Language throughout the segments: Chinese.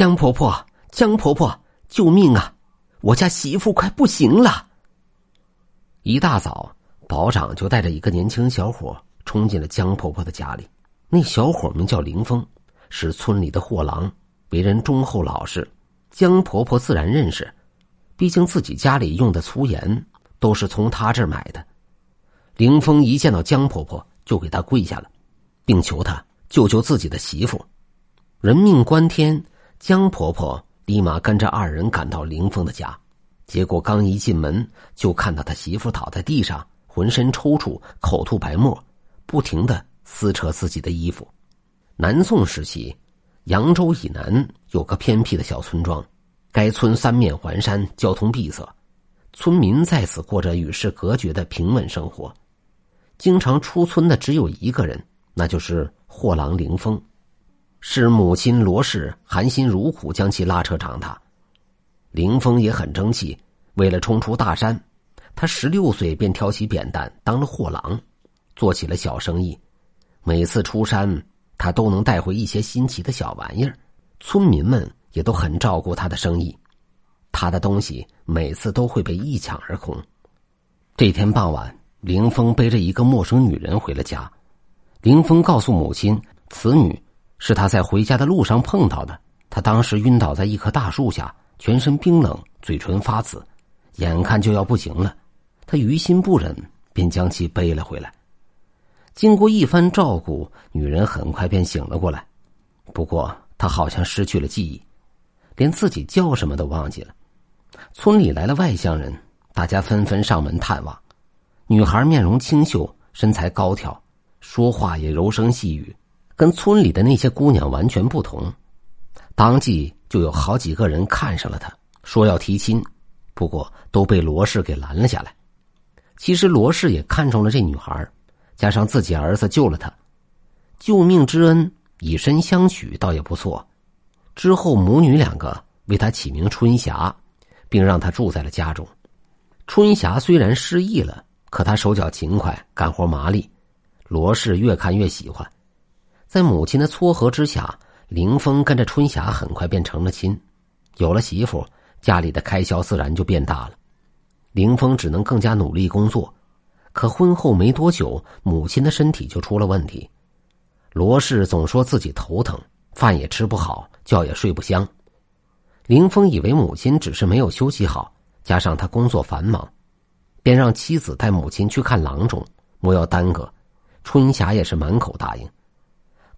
江婆婆，江婆婆，救命啊！我家媳妇快不行了。一大早，保长就带着一个年轻小伙冲进了江婆婆的家里。那小伙名叫林峰，是村里的货郎，为人忠厚老实。江婆婆自然认识，毕竟自己家里用的粗盐都是从他这儿买的。林峰一见到江婆婆，就给她跪下了，并求她救救自己的媳妇。人命关天，江婆婆立马跟着二人赶到林峰的家。结果刚一进门，就看到他媳妇倒在地上，浑身抽搐，口吐白沫，不停的撕扯自己的衣服。南宋时期，扬州以南有个偏僻的小村庄，该村三面环山，交通闭塞，村民在此过着与世隔绝的平稳生活。经常出村的只有一个人，那就是货郎林峰，是母亲罗氏含辛茹苦将其拉扯长大。林峰也很争气，为了冲出大山，他十六岁便挑起扁担当了货郎，做起了小生意。每次出山，他都能带回一些新奇的小玩意儿，村民们也都很照顾他的生意。他的东西每次都会被一抢而空。这天傍晚，林峰背着一个陌生女人回了家。林峰告诉母亲，此女是他在回家的路上碰到的。他当时晕倒在一棵大树下。全身冰冷，嘴唇发紫，眼看就要不行了。他于心不忍，便将其背了回来。经过一番照顾，女人很快便醒了过来。不过她好像失去了记忆，连自己叫什么都忘记了。村里来了外乡人，大家纷纷上门探望。女孩面容清秀，身材高挑，说话也柔声细语，跟村里的那些姑娘完全不同。当即。就有好几个人看上了他，说要提亲，不过都被罗氏给拦了下来。其实罗氏也看中了这女孩，加上自己儿子救了她，救命之恩以身相许，倒也不错。之后母女两个为他起名春霞，并让他住在了家中。春霞虽然失忆了，可她手脚勤快，干活麻利，罗氏越看越喜欢。在母亲的撮合之下。林峰跟着春霞很快便成了亲，有了媳妇，家里的开销自然就变大了。林峰只能更加努力工作，可婚后没多久，母亲的身体就出了问题。罗氏总说自己头疼，饭也吃不好，觉也睡不香。林峰以为母亲只是没有休息好，加上他工作繁忙，便让妻子带母亲去看郎中，莫要耽搁。春霞也是满口答应。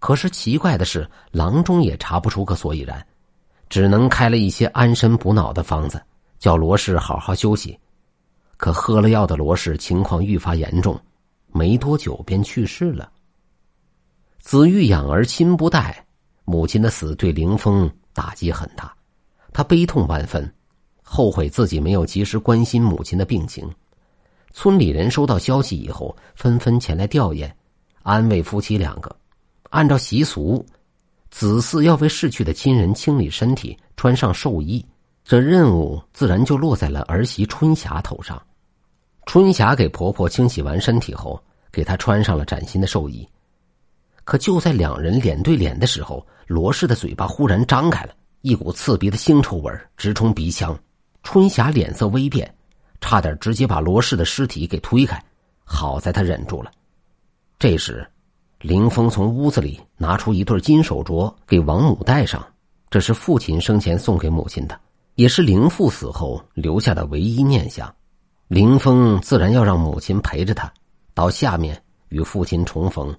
可是奇怪的是，郎中也查不出个所以然，只能开了一些安神补脑的方子，叫罗氏好好休息。可喝了药的罗氏情况愈发严重，没多久便去世了。子欲养而亲不待，母亲的死对林峰打击很大，他悲痛万分，后悔自己没有及时关心母亲的病情。村里人收到消息以后，纷纷前来吊唁，安慰夫妻两个。按照习俗，子嗣要为逝去的亲人清理身体，穿上寿衣。这任务自然就落在了儿媳春霞头上。春霞给婆婆清洗完身体后，给她穿上了崭新的寿衣。可就在两人脸对脸的时候，罗氏的嘴巴忽然张开了，一股刺鼻的腥臭味直冲鼻腔。春霞脸色微变，差点直接把罗氏的尸体给推开。好在她忍住了。这时。林峰从屋子里拿出一对金手镯给王母戴上，这是父亲生前送给母亲的，也是林父死后留下的唯一念想。林峰自然要让母亲陪着他，到下面与父亲重逢，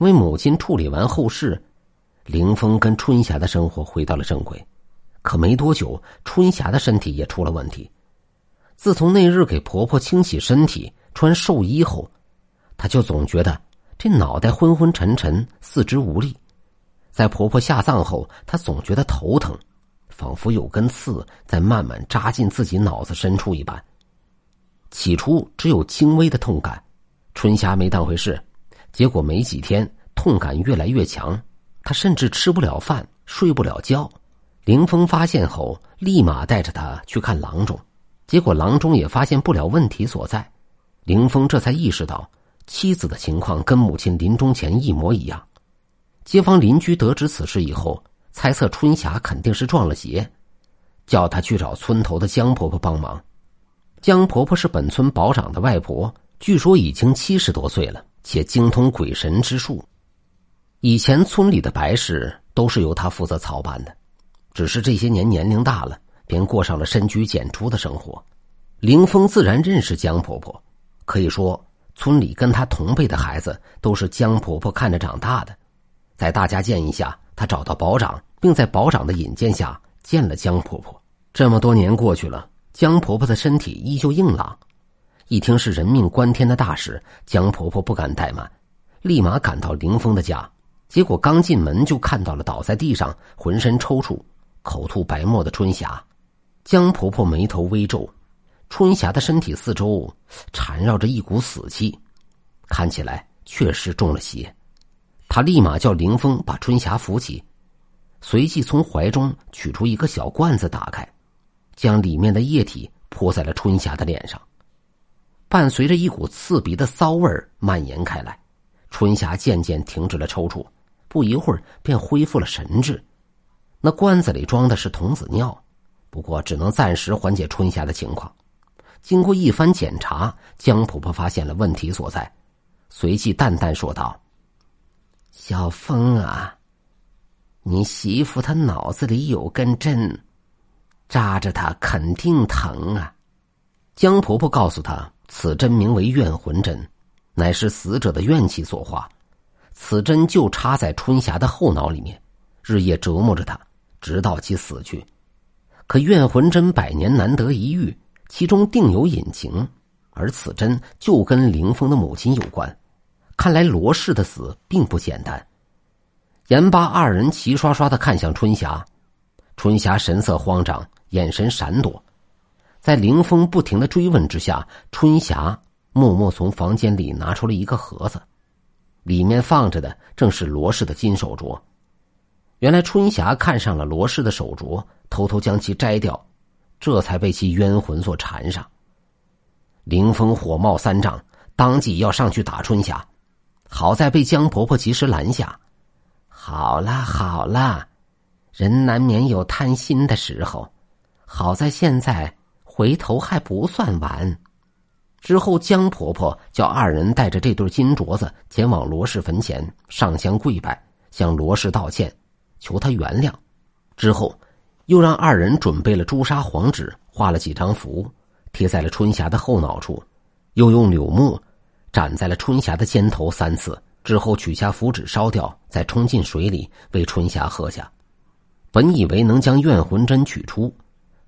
为母亲处理完后事。林峰跟春霞的生活回到了正轨，可没多久，春霞的身体也出了问题。自从那日给婆婆清洗身体、穿寿衣后，她就总觉得。这脑袋昏昏沉沉，四肢无力。在婆婆下葬后，她总觉得头疼，仿佛有根刺在慢慢扎进自己脑子深处一般。起初只有轻微的痛感，春霞没当回事。结果没几天，痛感越来越强，她甚至吃不了饭，睡不了觉。林峰发现后，立马带着她去看郎中。结果郎中也发现不了问题所在。林峰这才意识到。妻子的情况跟母亲临终前一模一样。街坊邻居得知此事以后，猜测春霞肯定是撞了邪，叫他去找村头的江婆婆帮忙。江婆婆是本村保长的外婆，据说已经七十多岁了，且精通鬼神之术。以前村里的白事都是由她负责操办的，只是这些年年龄大了，便过上了深居简出的生活。凌峰自然认识江婆婆，可以说村里跟她同辈的孩子都是江婆婆看着长大的。在大家建议下，她找到保长，并在保长的引荐下见了江婆婆。这么多年过去了。江婆婆的身体依旧硬朗，一听是人命关天的大事，江婆婆不敢怠慢，立马赶到林峰的家。结果刚进门就看到了倒在地上、浑身抽搐、口吐白沫的春霞。江婆婆眉头微皱，春霞的身体四周缠绕着一股死气，看起来确实中了邪。她立马叫林峰把春霞扶起，随即从怀中取出一个小罐子，打开。将里面的液体泼在了春霞的脸上，伴随着一股刺鼻的骚味蔓延开来，春霞渐渐停止了抽搐，不一会儿便恢复了神智。那罐子里装的是童子尿，不过只能暂时缓解春霞的情况。经过一番检查，江婆婆发现了问题所在，随即淡淡说道：“小峰啊，你媳妇她脑子里有根针。”扎着她肯定疼啊！江婆婆告诉她，此针名为怨魂针，乃是死者的怨气所化。此针就插在春霞的后脑里面，日夜折磨着她，直到其死去。可怨魂针百年难得一遇，其中定有隐情，而此针就跟凌峰的母亲有关。看来罗氏的死并不简单。严八二人齐刷刷的看向春霞，春霞神色慌张。眼神闪躲，在凌风不停的追问之下，春霞默默从房间里拿出了一个盒子，里面放着的正是罗氏的金手镯。原来春霞看上了罗氏的手镯，偷偷将其摘掉，这才被其冤魂所缠上。凌风火冒三丈，当即要上去打春霞，好在被江婆婆及时拦下。好了好了，人难免有贪心的时候。好在现在回头还不算晚。之后，江婆婆叫二人带着这对金镯子前往罗氏坟前上香跪拜，向罗氏道歉，求他原谅。之后，又让二人准备了朱砂黄纸，画了几张符，贴在了春霞的后脑处，又用柳木斩在了春霞的肩头三次。之后，取下符纸烧掉，再冲进水里为春霞喝下。本以为能将怨魂针取出。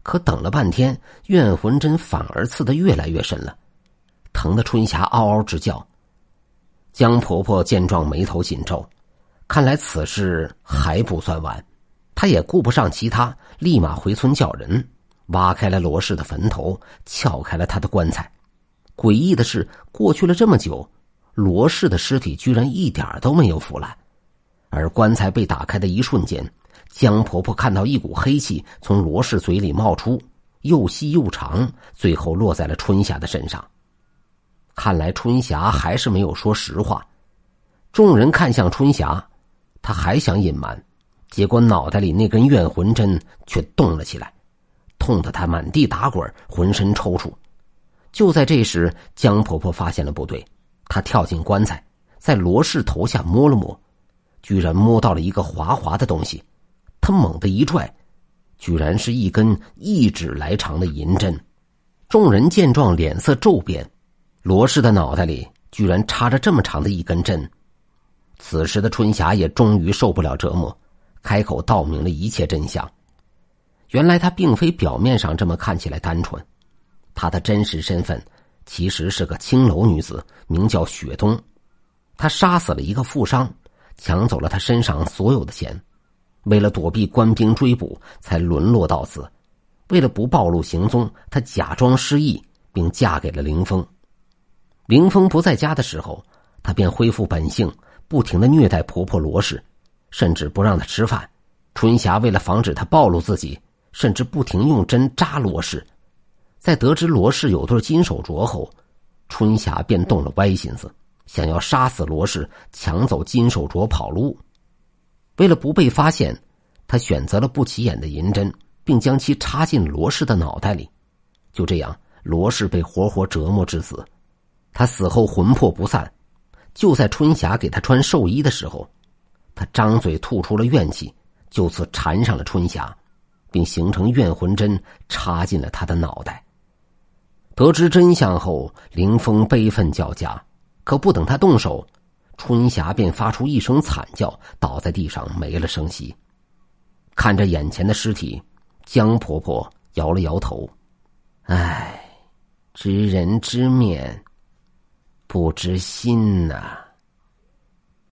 可等了半天，怨魂针反而刺得越来越深了，疼得春霞嗷嗷直叫。江婆婆见状，眉头紧皱，看来此事还不算完。他也顾不上其他，立马回村叫人挖开了罗氏的坟头，撬开了他的棺材。诡异的是，过去了这么久，罗氏的尸体居然一点都没有腐烂，而棺材被打开的一瞬间。江婆婆看到一股黑气从罗氏嘴里冒出，又细又长，最后落在了春霞的身上。看来春霞还是没有说实话。众人看向春霞，她还想隐瞒，结果脑袋里那根怨魂针却动了起来，痛得他满地打滚，浑身抽搐。就在这时，江婆婆发现了不对，她跳进棺材，在罗氏头下摸了摸，居然摸到了一个滑滑的东西。他猛地一拽，居然是一根一指来长的银针。众人见状，脸色骤变。罗氏的脑袋里居然插着这么长的一根针。此时的春霞也终于受不了折磨，开口道明了一切真相。原来她并非表面上这么看起来单纯，她的真实身份其实是个青楼女子，名叫雪冬。她杀死了一个富商，抢走了他身上所有的钱。为了躲避官兵追捕，才沦落到此。为了不暴露行踪，她假装失忆，并嫁给了林峰。林峰不在家的时候，她便恢复本性，不停的虐待婆婆罗氏，甚至不让他吃饭。春霞为了防止他暴露自己，甚至不停用针扎罗氏。在得知罗氏有对金手镯后，春霞便动了歪心思，想要杀死罗氏，抢走金手镯跑路。为了不被发现，他选择了不起眼的银针，并将其插进罗氏的脑袋里。就这样，罗氏被活活折磨致死。他死后魂魄不散。就在春霞给他穿寿衣的时候，他张嘴吐出了怨气，就此缠上了春霞，并形成怨魂针插进了他的脑袋。得知真相后，凌风悲愤交加，可不等他动手，春霞便发出一声惨叫，倒在地上没了声息。看着眼前的尸体，江婆婆摇了摇头：“唉，知人知面。”不知心呐。